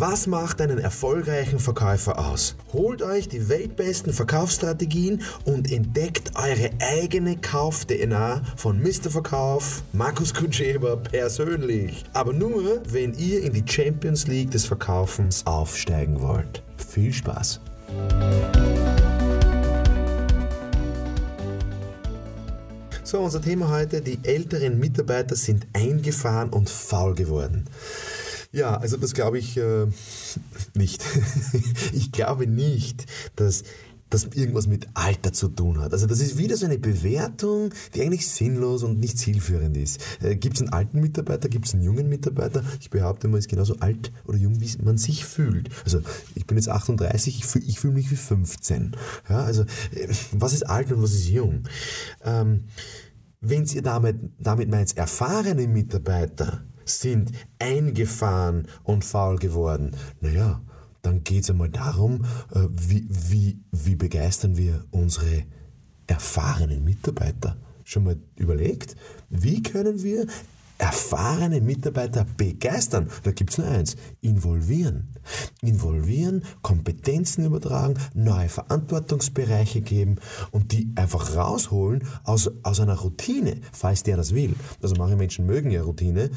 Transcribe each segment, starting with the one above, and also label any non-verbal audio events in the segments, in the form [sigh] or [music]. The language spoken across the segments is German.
Was macht einen erfolgreichen Verkäufer aus? Holt euch die weltbesten Verkaufsstrategien und entdeckt eure eigene Kauf-DNA von Mr. Verkauf, Markus Kutscheber persönlich. Aber nur, wenn ihr in die Champions League des Verkaufens aufsteigen wollt. Viel Spaß! So, unser Thema heute, die älteren Mitarbeiter sind eingefahren und faul geworden. Ja, also das glaube ich äh, [laughs] nicht. [laughs] ich glaube nicht, dass das irgendwas mit Alter zu tun hat. Also das ist wieder so eine Bewertung, die eigentlich sinnlos und nicht zielführend ist. Äh, gibt es einen alten Mitarbeiter, gibt es einen jungen Mitarbeiter? Ich behaupte, man ist genauso alt oder jung, wie man sich fühlt. Also ich bin jetzt 38, ich fühle fühl mich wie 15. Ja, also äh, was ist alt und was ist jung? Ähm, wenn ihr damit, damit meint, erfahrene Mitarbeiter sind eingefahren und faul geworden, naja, dann geht es einmal darum, äh, wie, wie, wie begeistern wir unsere erfahrenen Mitarbeiter. Schon mal überlegt, wie können wir erfahrene Mitarbeiter begeistern. Da gibt es nur eins, involvieren. Involvieren, Kompetenzen übertragen, neue Verantwortungsbereiche geben und die einfach rausholen aus, aus einer Routine, falls der das will. Also manche Menschen mögen ja Routine,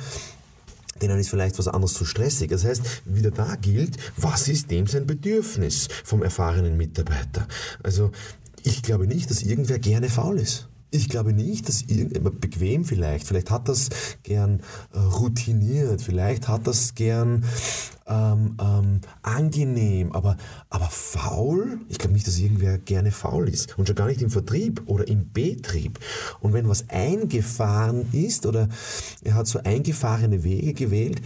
denen ist vielleicht was anderes zu stressig. Das heißt, wieder da gilt, was ist dem sein Bedürfnis vom erfahrenen Mitarbeiter? Also ich glaube nicht, dass irgendwer gerne faul ist. Ich glaube nicht, dass irgendjemand bequem vielleicht, vielleicht hat das gern äh, routiniert, vielleicht hat das gern ähm, ähm, angenehm, aber, aber faul? Ich glaube nicht, dass irgendwer gerne faul ist und schon gar nicht im Vertrieb oder im Betrieb. Und wenn was eingefahren ist oder er hat so eingefahrene Wege gewählt,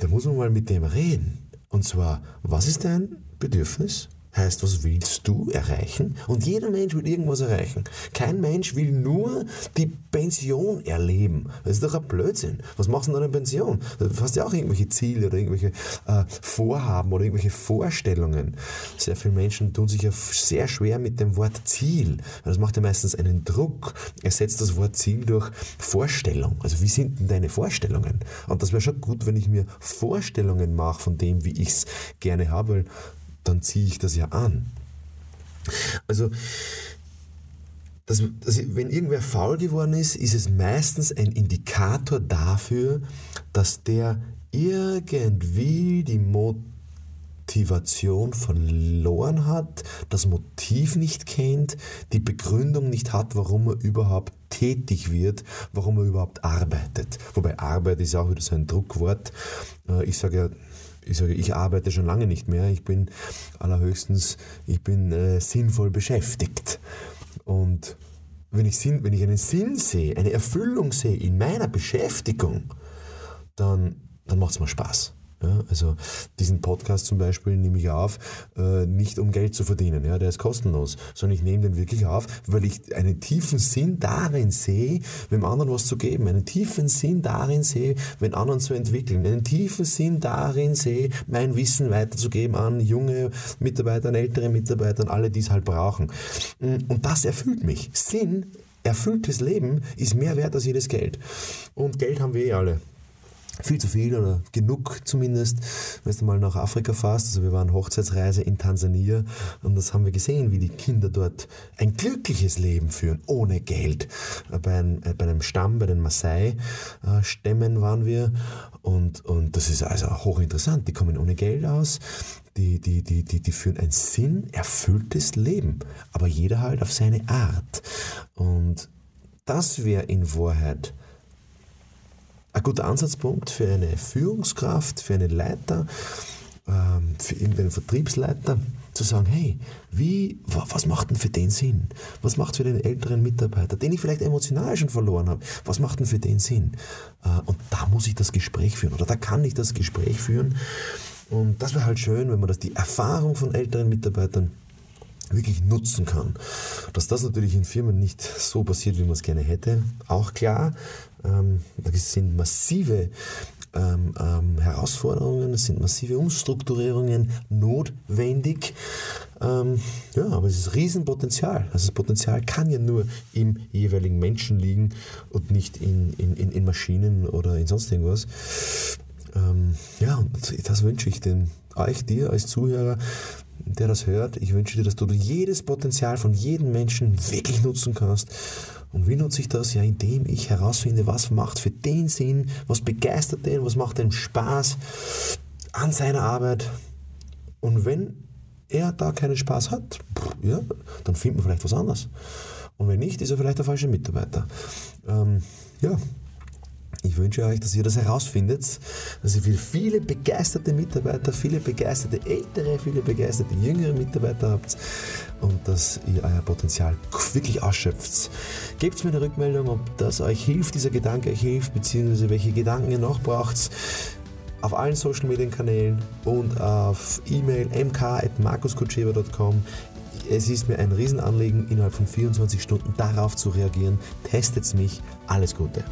dann muss man mal mit dem reden. Und zwar, was ist dein Bedürfnis? Heißt, was willst du erreichen? Und jeder Mensch will irgendwas erreichen. Kein Mensch will nur die Pension erleben. Das ist doch ein Blödsinn. Was machst du denn in Pension? Du hast ja auch irgendwelche Ziele oder irgendwelche äh, Vorhaben oder irgendwelche Vorstellungen. Sehr viele Menschen tun sich ja sehr schwer mit dem Wort Ziel. Das macht ja meistens einen Druck. Ersetzt das Wort Ziel durch Vorstellung. Also wie sind denn deine Vorstellungen? Und das wäre schon gut, wenn ich mir Vorstellungen mache von dem, wie ich es gerne habe, dann ziehe ich das ja an. Also, das, das, wenn irgendwer faul geworden ist, ist es meistens ein Indikator dafür, dass der irgendwie die Motivation verloren hat, das Motiv nicht kennt, die Begründung nicht hat, warum er überhaupt tätig wird, warum er überhaupt arbeitet. Wobei Arbeit ist auch wieder so ein Druckwort. Äh, ich sage ja, ich sage, ich arbeite schon lange nicht mehr. Ich bin allerhöchstens, ich bin äh, sinnvoll beschäftigt. Und wenn ich, Sinn, wenn ich einen Sinn sehe, eine Erfüllung sehe in meiner Beschäftigung, dann, dann macht es mir Spaß. Ja, also diesen Podcast zum Beispiel nehme ich auf, äh, nicht um Geld zu verdienen, ja, der ist kostenlos, sondern ich nehme den wirklich auf, weil ich einen tiefen Sinn darin sehe, dem anderen was zu geben, einen tiefen Sinn darin sehe, wenn anderen zu entwickeln, einen tiefen Sinn darin sehe, mein Wissen weiterzugeben an junge Mitarbeiter, an ältere Mitarbeiter, an alle, die es halt brauchen. Und das erfüllt mich. Sinn, erfülltes Leben ist mehr wert als jedes Geld. Und Geld haben wir eh alle viel zu viel oder genug zumindest, wenn du mal nach Afrika fährst. Also wir waren Hochzeitsreise in Tansania und das haben wir gesehen, wie die Kinder dort ein glückliches Leben führen, ohne Geld. Bei einem, äh, bei einem Stamm, bei den Maasai-Stämmen waren wir und, und das ist also hochinteressant. Die kommen ohne Geld aus, die, die, die, die, die führen ein sinnerfülltes Leben, aber jeder halt auf seine Art. Und das wäre in Wahrheit ein guter Ansatzpunkt für eine Führungskraft, für einen Leiter, ähm, für irgendeinen Vertriebsleiter, zu sagen, hey, wie, was macht denn für den Sinn? Was macht für den älteren Mitarbeiter, den ich vielleicht emotional schon verloren habe, was macht denn für den Sinn? Äh, und da muss ich das Gespräch führen oder da kann ich das Gespräch führen. Und das wäre halt schön, wenn man das, die Erfahrung von älteren Mitarbeitern wirklich nutzen kann. Dass das natürlich in Firmen nicht so passiert, wie man es gerne hätte, auch klar. Ähm, da sind massive ähm, ähm, Herausforderungen, es sind massive Umstrukturierungen notwendig. Ähm, ja, aber es ist Riesenpotenzial. Also das Potenzial kann ja nur im jeweiligen Menschen liegen und nicht in, in, in Maschinen oder in sonst irgendwas. Ähm, ja, und das wünsche ich den, euch, dir als Zuhörer, der das hört. Ich wünsche dir, dass du jedes Potenzial von jedem Menschen wirklich nutzen kannst. Und wie nutze ich das? Ja, indem ich herausfinde, was macht für den Sinn, was begeistert den, was macht dem Spaß an seiner Arbeit. Und wenn er da keinen Spaß hat, ja, dann findet man vielleicht was anderes. Und wenn nicht, ist er vielleicht der falsche Mitarbeiter. Ähm, ja, ich wünsche euch, dass ihr das herausfindet, dass ihr viele begeisterte Mitarbeiter, viele begeisterte ältere, viele begeisterte jüngere Mitarbeiter habt und dass ihr euer Potenzial wirklich ausschöpft. Gebt mir eine Rückmeldung, ob das euch hilft, dieser Gedanke euch hilft, beziehungsweise welche Gedanken ihr noch braucht auf allen Social Media Kanälen und auf E-Mail mk.markuskutschewa.com. Es ist mir ein Riesenanliegen, innerhalb von 24 Stunden darauf zu reagieren. Testet mich. Alles Gute.